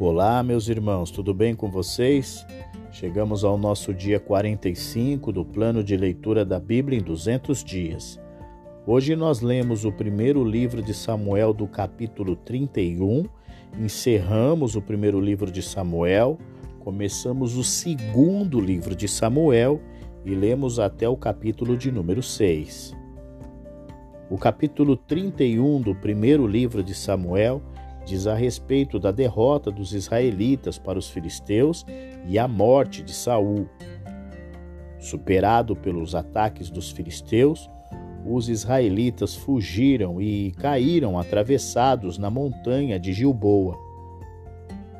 Olá, meus irmãos, tudo bem com vocês? Chegamos ao nosso dia 45 do plano de leitura da Bíblia em 200 dias. Hoje nós lemos o primeiro livro de Samuel do capítulo 31, encerramos o primeiro livro de Samuel, começamos o segundo livro de Samuel e lemos até o capítulo de número 6. O capítulo 31 do primeiro livro de Samuel diz a respeito da derrota dos israelitas para os filisteus e a morte de Saul. Superado pelos ataques dos filisteus, os israelitas fugiram e caíram atravessados na montanha de Gilboa.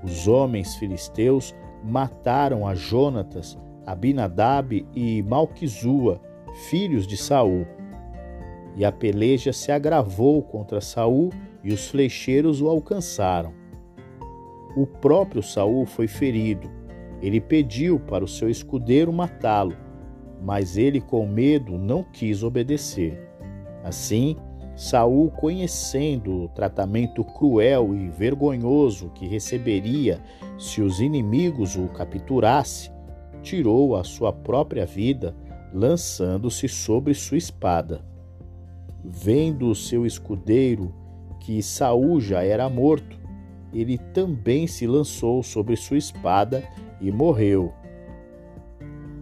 Os homens filisteus mataram a Jonatas, Abinadab e Malquizua, filhos de Saul. E a peleja se agravou contra Saul e os flecheiros o alcançaram. O próprio Saul foi ferido. Ele pediu para o seu escudeiro matá-lo, mas ele com medo não quis obedecer. Assim, Saul, conhecendo o tratamento cruel e vergonhoso que receberia se os inimigos o capturassem, tirou a sua própria vida, lançando-se sobre sua espada. Vendo o seu escudeiro que Saul já era morto, ele também se lançou sobre sua espada e morreu.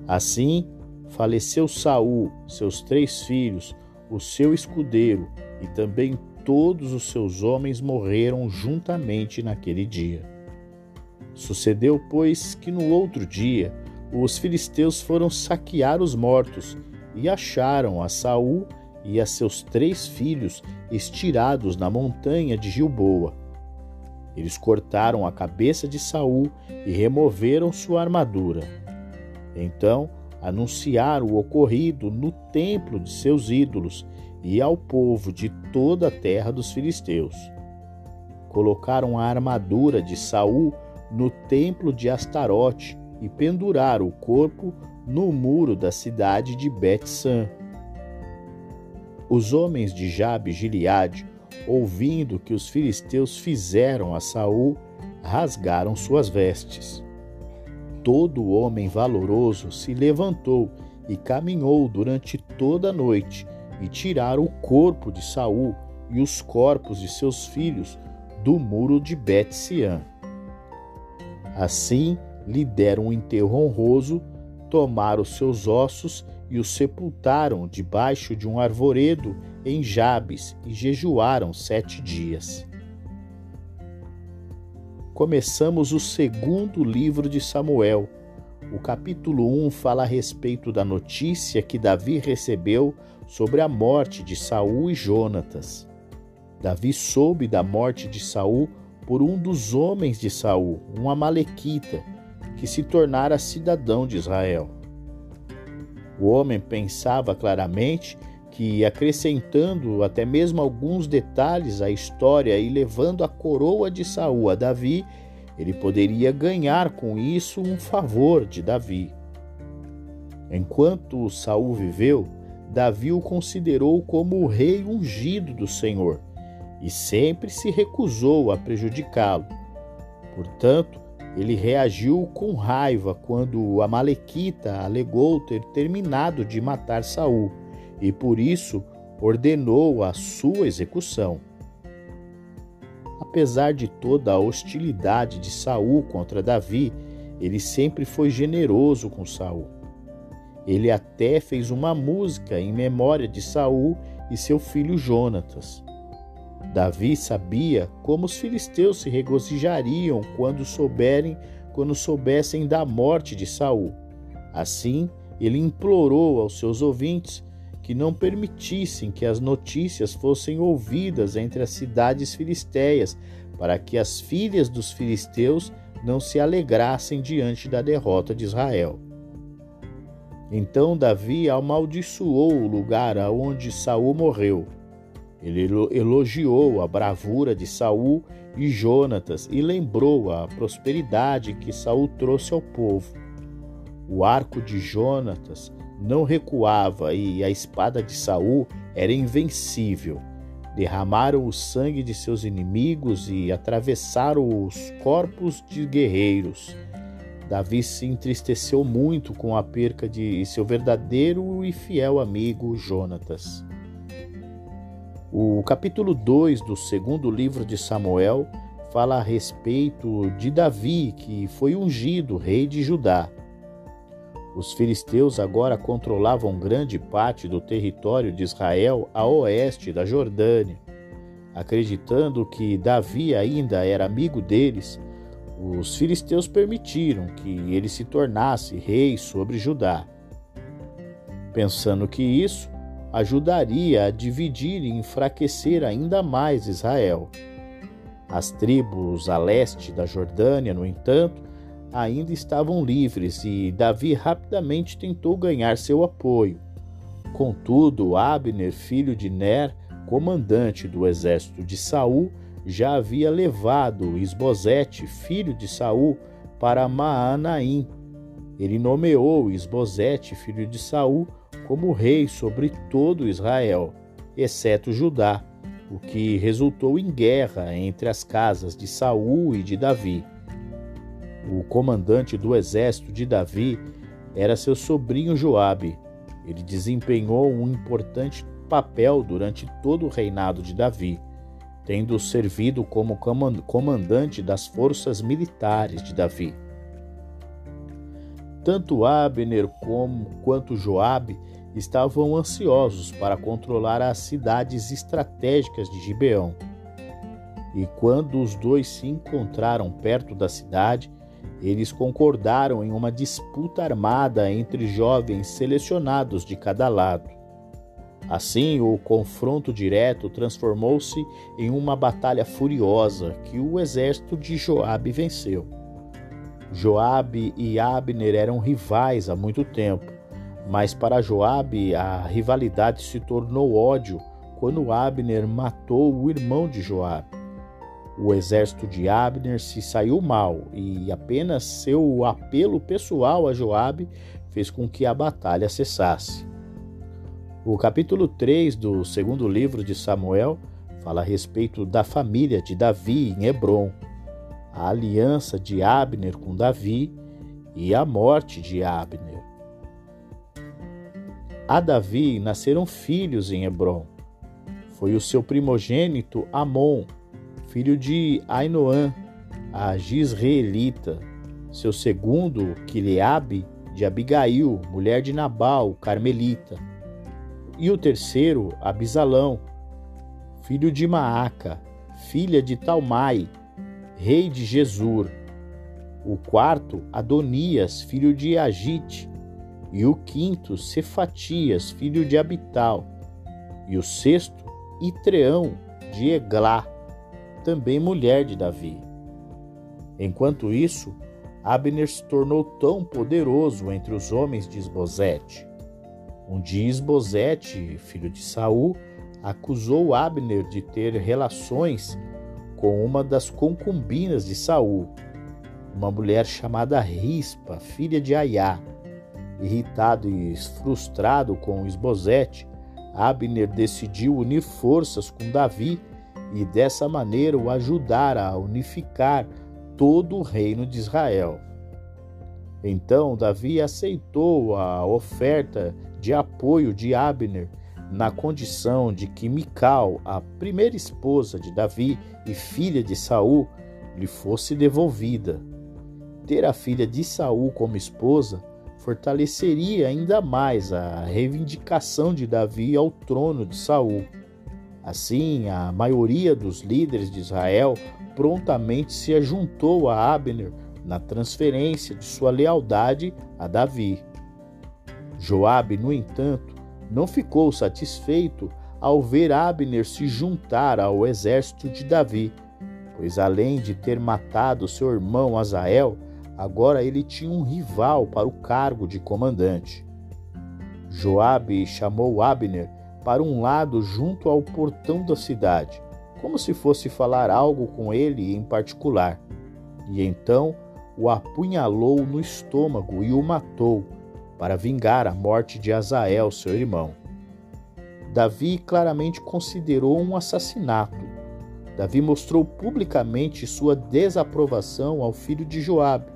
Assim, faleceu Saul, seus três filhos, o seu escudeiro e também todos os seus homens morreram juntamente naquele dia. Sucedeu, pois, que no outro dia os filisteus foram saquear os mortos e acharam a Saul e a seus três filhos estirados na montanha de Gilboa. Eles cortaram a cabeça de Saul e removeram sua armadura. Então anunciaram o ocorrido no templo de seus ídolos e ao povo de toda a terra dos filisteus. Colocaram a armadura de Saul no templo de Astarote e penduraram o corpo no muro da cidade de Bet-San os homens de Jabe Gileade, ouvindo que os filisteus fizeram a Saul, rasgaram suas vestes. Todo homem valoroso se levantou e caminhou durante toda a noite e tiraram o corpo de Saul e os corpos de seus filhos do muro de Bet-Siã. Assim lhe deram um enterro honroso, tomaram seus ossos e o sepultaram debaixo de um arvoredo em Jabes e jejuaram sete dias. Começamos o segundo livro de Samuel. O capítulo 1 fala a respeito da notícia que Davi recebeu sobre a morte de Saul e Jonatas. Davi soube da morte de Saul por um dos homens de Saul, um amalequita, que se tornara cidadão de Israel. O homem pensava claramente que, acrescentando até mesmo alguns detalhes à história e levando a coroa de Saul a Davi, ele poderia ganhar com isso um favor de Davi. Enquanto Saul viveu, Davi o considerou como o rei ungido do Senhor e sempre se recusou a prejudicá-lo. Portanto, ele reagiu com raiva quando a Malequita alegou ter terminado de matar Saul e por isso ordenou a sua execução. Apesar de toda a hostilidade de Saul contra Davi, ele sempre foi generoso com Saul. Ele até fez uma música em memória de Saul e seu filho Jonatas. Davi sabia como os filisteus se regozijariam quando souberem, quando soubessem da morte de Saul. Assim, ele implorou aos seus ouvintes que não permitissem que as notícias fossem ouvidas entre as cidades filisteias, para que as filhas dos filisteus não se alegrassem diante da derrota de Israel. Então Davi amaldiçoou o lugar aonde Saul morreu ele elogiou a bravura de Saul e Jonatas e lembrou a prosperidade que Saul trouxe ao povo. O arco de Jonatas não recuava e a espada de Saul era invencível. derramaram o sangue de seus inimigos e atravessaram os corpos de guerreiros. Davi se entristeceu muito com a perca de seu verdadeiro e fiel amigo Jonatas. O capítulo 2 do segundo livro de Samuel fala a respeito de Davi, que foi ungido rei de Judá. Os filisteus agora controlavam grande parte do território de Israel a oeste da Jordânia. Acreditando que Davi ainda era amigo deles, os filisteus permitiram que ele se tornasse rei sobre Judá. Pensando que isso ajudaria a dividir e enfraquecer ainda mais Israel. As tribos a leste da Jordânia, no entanto, ainda estavam livres e Davi rapidamente tentou ganhar seu apoio. Contudo, Abner, filho de Ner, comandante do exército de Saul, já havia levado Isbosete, filho de Saul, para Maanaim. Ele nomeou Isbosete, filho de Saul, como rei sobre todo Israel, exceto Judá, o que resultou em guerra entre as casas de Saul e de Davi. O comandante do exército de Davi era seu sobrinho Joabe. Ele desempenhou um importante papel durante todo o reinado de Davi, tendo servido como comandante das forças militares de Davi. Tanto Abner como quanto Joabe estavam ansiosos para controlar as cidades estratégicas de Gibeão. E quando os dois se encontraram perto da cidade, eles concordaram em uma disputa armada entre jovens selecionados de cada lado. Assim, o confronto direto transformou-se em uma batalha furiosa que o exército de Joabe venceu. Joabe e Abner eram rivais há muito tempo, mas para Joabe a rivalidade se tornou ódio quando Abner matou o irmão de Joabe. O exército de Abner se saiu mal e apenas seu apelo pessoal a Joabe fez com que a batalha cessasse. O capítulo 3 do segundo livro de Samuel fala a respeito da família de Davi em Hebron, a aliança de Abner com Davi e a morte de Abner. A Davi nasceram filhos em Hebron. Foi o seu primogênito Amon filho de Ainoã, a Gisraelita, seu segundo, Quileabe, de Abigail, mulher de Nabal, Carmelita, e o terceiro, Abisalão, filho de Maaca, filha de Talmai, rei de Jesur, o quarto, Adonias, filho de Agite, e o quinto, Cefatias, filho de Abital, e o sexto, Itreão, de Eglá, também mulher de Davi. Enquanto isso, Abner se tornou tão poderoso entre os homens de Esbozete. Um dia Esbozete, filho de Saul, acusou Abner de ter relações com uma das concubinas de Saul, uma mulher chamada Rispa, filha de Aiá. Irritado e frustrado com Esbozete, Abner decidiu unir forças com Davi e dessa maneira o ajudar a unificar todo o reino de Israel. Então Davi aceitou a oferta de apoio de Abner na condição de que Mical, a primeira esposa de Davi e filha de Saul, lhe fosse devolvida. Ter a filha de Saul como esposa fortaleceria ainda mais a reivindicação de Davi ao trono de Saul. Assim, a maioria dos líderes de Israel prontamente se ajuntou a Abner na transferência de sua lealdade a Davi. Joabe, no entanto, não ficou satisfeito ao ver Abner se juntar ao exército de Davi, pois além de ter matado seu irmão Azael, agora ele tinha um rival para o cargo de comandante. Joabe chamou Abner para um lado junto ao portão da cidade, como se fosse falar algo com ele em particular. E então o apunhalou no estômago e o matou, para vingar a morte de Azael, seu irmão. Davi claramente considerou um assassinato. Davi mostrou publicamente sua desaprovação ao filho de Joabe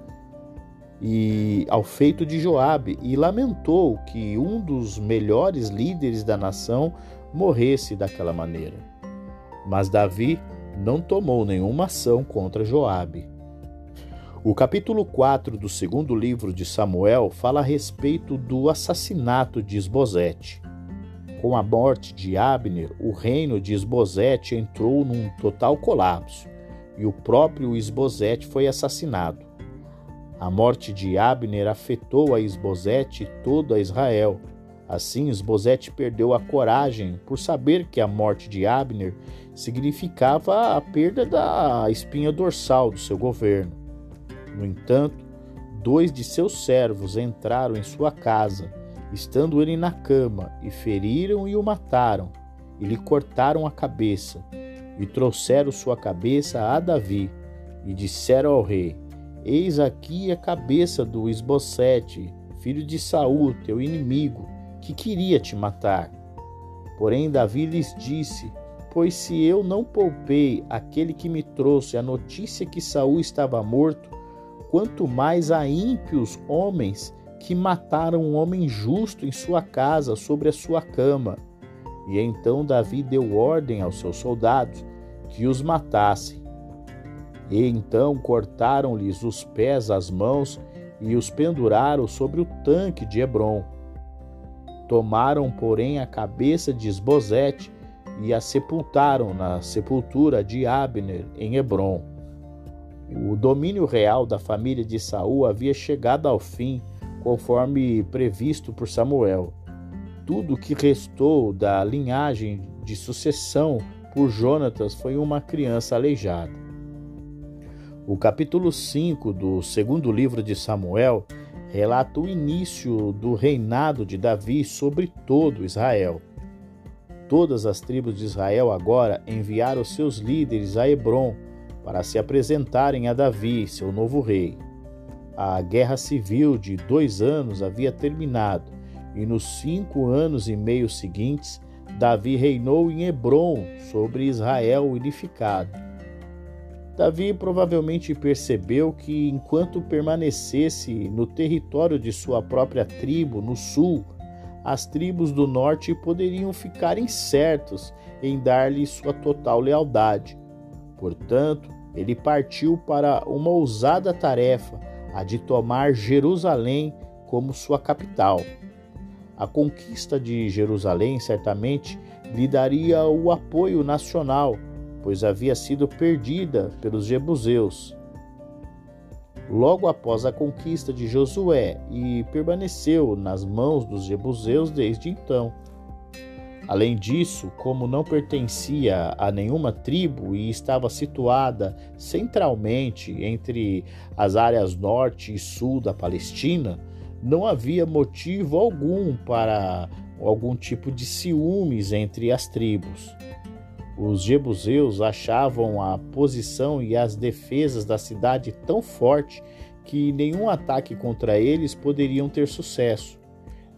e ao feito de Joabe e lamentou que um dos melhores líderes da nação morresse daquela maneira. Mas Davi não tomou nenhuma ação contra Joabe. O capítulo 4 do segundo livro de Samuel fala a respeito do assassinato de Esbozete. Com a morte de Abner, o reino de Esbozete entrou num total colapso e o próprio Esbozete foi assassinado. A morte de Abner afetou a Esbozete e todo a Israel. Assim, Esbozete perdeu a coragem por saber que a morte de Abner significava a perda da espinha dorsal do seu governo. No entanto, dois de seus servos entraram em sua casa, estando ele na cama, e feriram e o mataram, e lhe cortaram a cabeça, e trouxeram sua cabeça a Davi, e disseram ao rei: Eis aqui a cabeça do Esbocete, filho de Saul, teu inimigo, que queria te matar. Porém Davi lhes disse: Pois se eu não poupei aquele que me trouxe a notícia que Saul estava morto, quanto mais a ímpios homens que mataram um homem justo em sua casa, sobre a sua cama. E então Davi deu ordem aos seus soldados que os matassem. E então cortaram-lhes os pés, as mãos e os penduraram sobre o tanque de Hebron. Tomaram, porém, a cabeça de Esbozete e a sepultaram na sepultura de Abner em Hebron. O domínio real da família de Saul havia chegado ao fim, conforme previsto por Samuel. Tudo o que restou da linhagem de sucessão por Jonatas foi uma criança aleijada. O capítulo 5 do segundo livro de Samuel relata o início do reinado de Davi sobre todo Israel. Todas as tribos de Israel agora enviaram seus líderes a Hebron para se apresentarem a Davi, seu novo rei. A guerra civil de dois anos havia terminado e nos cinco anos e meio seguintes, Davi reinou em Hebron sobre Israel unificado. Davi provavelmente percebeu que, enquanto permanecesse no território de sua própria tribo, no sul, as tribos do norte poderiam ficar incertos em dar-lhe sua total lealdade. Portanto, ele partiu para uma ousada tarefa, a de tomar Jerusalém como sua capital. A conquista de Jerusalém certamente lhe daria o apoio nacional pois havia sido perdida pelos jebuseus. Logo após a conquista de Josué e permaneceu nas mãos dos jebuseus desde então. Além disso, como não pertencia a nenhuma tribo e estava situada centralmente entre as áreas norte e sul da Palestina, não havia motivo algum para algum tipo de ciúmes entre as tribos. Os jebuseus achavam a posição e as defesas da cidade tão forte que nenhum ataque contra eles poderiam ter sucesso.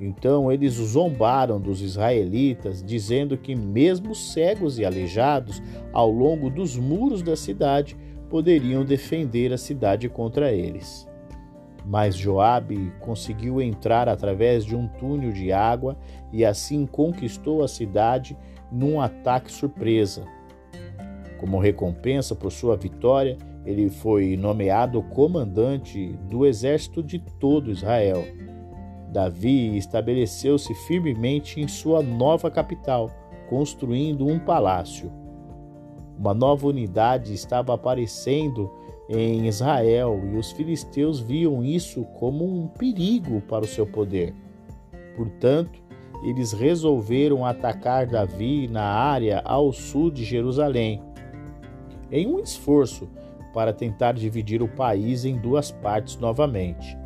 Então eles zombaram dos israelitas, dizendo que, mesmo cegos e aleijados, ao longo dos muros da cidade, poderiam defender a cidade contra eles. Mas Joabe conseguiu entrar através de um túnel de água e assim conquistou a cidade num ataque surpresa. Como recompensa por sua vitória, ele foi nomeado comandante do exército de todo Israel. Davi estabeleceu-se firmemente em sua nova capital, construindo um palácio. Uma nova unidade estava aparecendo em Israel e os filisteus viam isso como um perigo para o seu poder. Portanto, eles resolveram atacar Davi na área ao sul de Jerusalém, em um esforço para tentar dividir o país em duas partes novamente.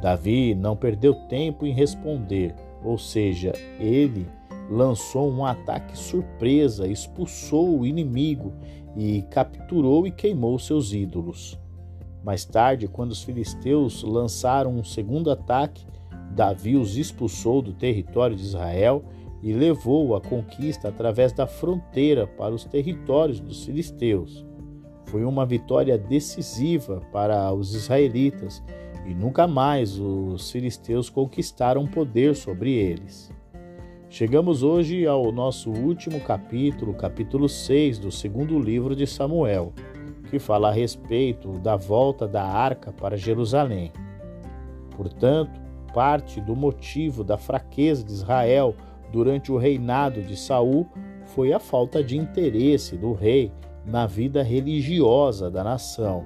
Davi não perdeu tempo em responder, ou seja, ele lançou um ataque surpresa, expulsou o inimigo e capturou e queimou seus ídolos. Mais tarde, quando os filisteus lançaram um segundo ataque, Davi os expulsou do território de Israel e levou a conquista através da fronteira para os territórios dos filisteus. Foi uma vitória decisiva para os israelitas e nunca mais os filisteus conquistaram poder sobre eles. Chegamos hoje ao nosso último capítulo, capítulo 6 do segundo livro de Samuel, que fala a respeito da volta da arca para Jerusalém. Portanto, parte do motivo da fraqueza de Israel durante o reinado de Saul foi a falta de interesse do rei na vida religiosa da nação.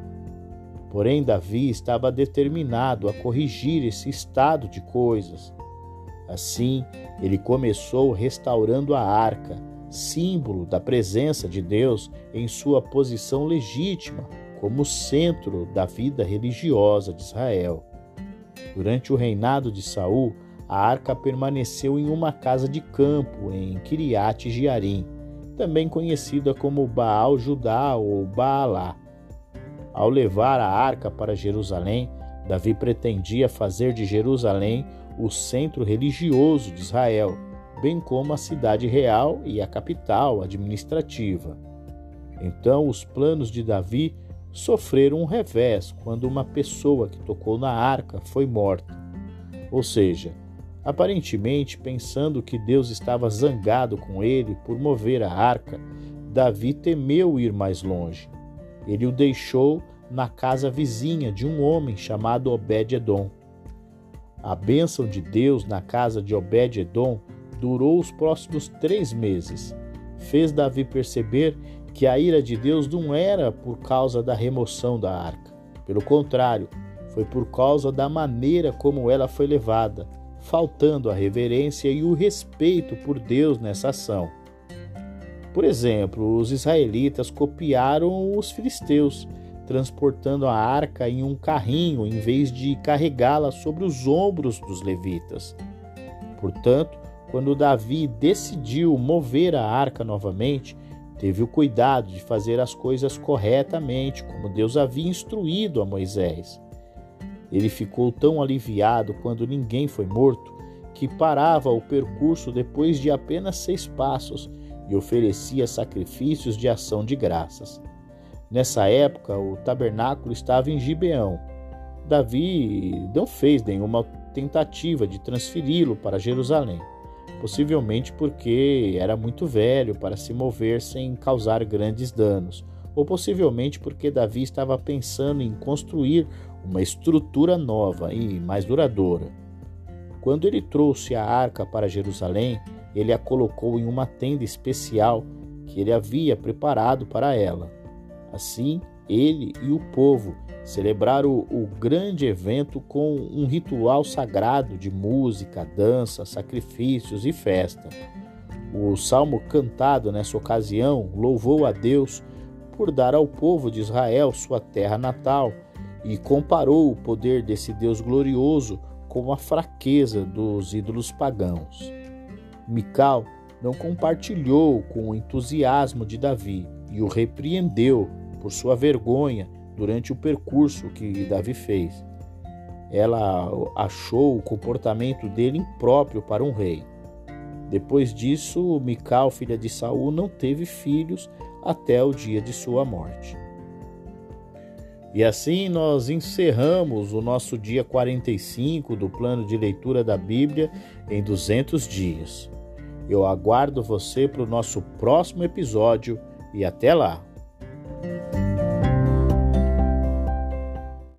Porém, Davi estava determinado a corrigir esse estado de coisas Assim, ele começou restaurando a arca, símbolo da presença de Deus em sua posição legítima como centro da vida religiosa de Israel. Durante o reinado de Saul, a arca permaneceu em uma casa de campo em Kiriat Jearim, também conhecida como Baal Judá ou Baalá. Ao levar a arca para Jerusalém, Davi pretendia fazer de Jerusalém o centro religioso de Israel, bem como a cidade real e a capital administrativa. Então, os planos de Davi sofreram um revés quando uma pessoa que tocou na arca foi morta. Ou seja, aparentemente pensando que Deus estava zangado com ele por mover a arca, Davi temeu ir mais longe. Ele o deixou na casa vizinha de um homem chamado Obed-Edom. A bênção de Deus na casa de Obed-Edom durou os próximos três meses. Fez Davi perceber que a ira de Deus não era por causa da remoção da arca. Pelo contrário, foi por causa da maneira como ela foi levada, faltando a reverência e o respeito por Deus nessa ação. Por exemplo, os israelitas copiaram os filisteus transportando a arca em um carrinho em vez de carregá-la sobre os ombros dos levitas. Portanto, quando Davi decidiu mover a arca novamente, teve o cuidado de fazer as coisas corretamente, como Deus havia instruído a Moisés. Ele ficou tão aliviado quando ninguém foi morto que parava o percurso depois de apenas seis passos e oferecia sacrifícios de ação de graças. Nessa época, o tabernáculo estava em Gibeão. Davi não fez nenhuma tentativa de transferi-lo para Jerusalém, possivelmente porque era muito velho para se mover sem causar grandes danos, ou possivelmente porque Davi estava pensando em construir uma estrutura nova e mais duradoura. Quando ele trouxe a arca para Jerusalém, ele a colocou em uma tenda especial que ele havia preparado para ela. Assim, ele e o povo celebraram o, grande evento com um ritual sagrado de música, dança, sacrifícios e festa. O salmo cantado nessa ocasião louvou a Deus por dar ao povo de Israel sua terra natal e comparou o poder desse Deus glorioso com a fraqueza dos ídolos pagãos. Mical não compartilhou com o entusiasmo de Davi e o repreendeu por sua vergonha durante o percurso que Davi fez. Ela achou o comportamento dele impróprio para um rei. Depois disso, Mical, filha de Saul, não teve filhos até o dia de sua morte. E assim nós encerramos o nosso dia 45 do plano de leitura da Bíblia em 200 dias. Eu aguardo você para o nosso próximo episódio e até lá!